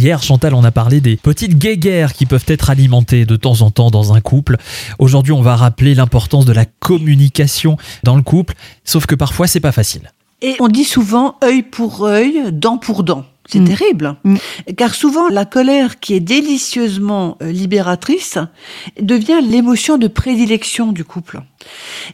Hier, Chantal, on a parlé des petites guéguerres qui peuvent être alimentées de temps en temps dans un couple. Aujourd'hui, on va rappeler l'importance de la communication dans le couple, sauf que parfois, c'est pas facile. Et on dit souvent œil pour œil, dent pour dent. C'est Mm. terrible. Mm. Car souvent, la colère qui est délicieusement euh, libératrice devient l'émotion de prédilection du couple.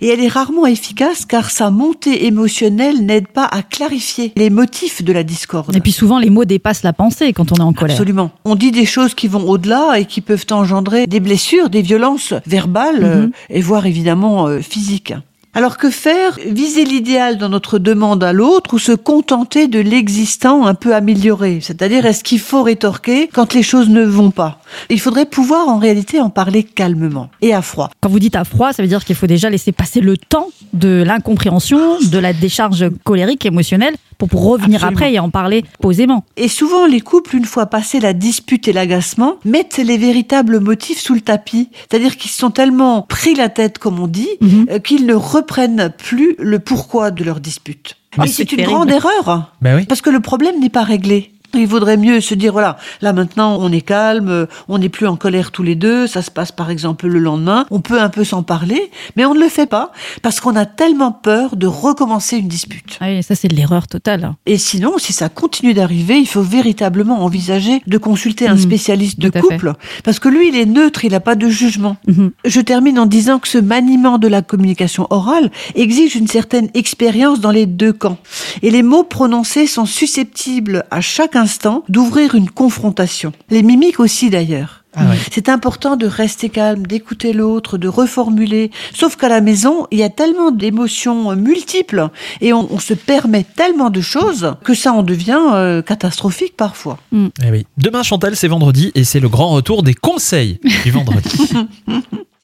Et elle est rarement efficace car sa montée émotionnelle n'aide pas à clarifier les motifs de la discorde. Et puis souvent, les mots dépassent la pensée quand on est en colère. Absolument. On dit des choses qui vont au-delà et qui peuvent engendrer des blessures, des violences verbales euh, Mhm. et voire évidemment euh, physiques. Alors que faire Viser l'idéal dans notre demande à l'autre ou se contenter de l'existant un peu amélioré? C'est-à-dire, est-ce qu'il faut rétorquer quand les choses ne vont pas? Il faudrait pouvoir en réalité en parler calmement et à froid. Quand vous dites à froid, ça veut dire qu'il faut déjà laisser passer le temps de l'incompréhension, de la décharge colérique, émotionnelle, pour, pour revenir Absolument. après et en parler posément. Et souvent, les couples, une fois passé la dispute et l'agacement, mettent les véritables motifs sous le tapis. C'est-à-dire qu'ils se sont tellement pris la tête, comme on dit, Mhm. euh, qu'ils ne reprennent plus le pourquoi de leur dispute. Ah, c'est c'est une terrible. grande erreur, Ben oui. parce que le problème n'est pas réglé. Il vaudrait mieux se dire, voilà, là maintenant on est calme, euh, on n'est plus en colère tous les deux, ça se passe par exemple le lendemain, on peut un peu s'en parler, mais on ne le fait pas parce qu'on a tellement peur de recommencer une dispute. Ah oui, ça, c'est de l'erreur totale. Et sinon, si ça continue d'arriver, il faut véritablement envisager de consulter un Mhm. spécialiste de fait. couple, parce que lui, il est neutre, il n'a pas de jugement. Mhm. Je termine en disant que ce maniement de la communication orale exige une certaine expérience dans les deux camps. Et les mots prononcés sont susceptibles à chaque instant d'ouvrir une confrontation. Les mimiques aussi d'ailleurs. Ah ouais. C'est important de rester calme, d'écouter l'autre, de reformuler. Sauf qu'à la maison, il y a tellement d'émotions multiples et on, on se permet tellement de choses que ça en devient euh, catastrophique parfois. Eh oui. Demain, Chantal, c'est vendredi et c'est le grand retour des conseils du vendredi.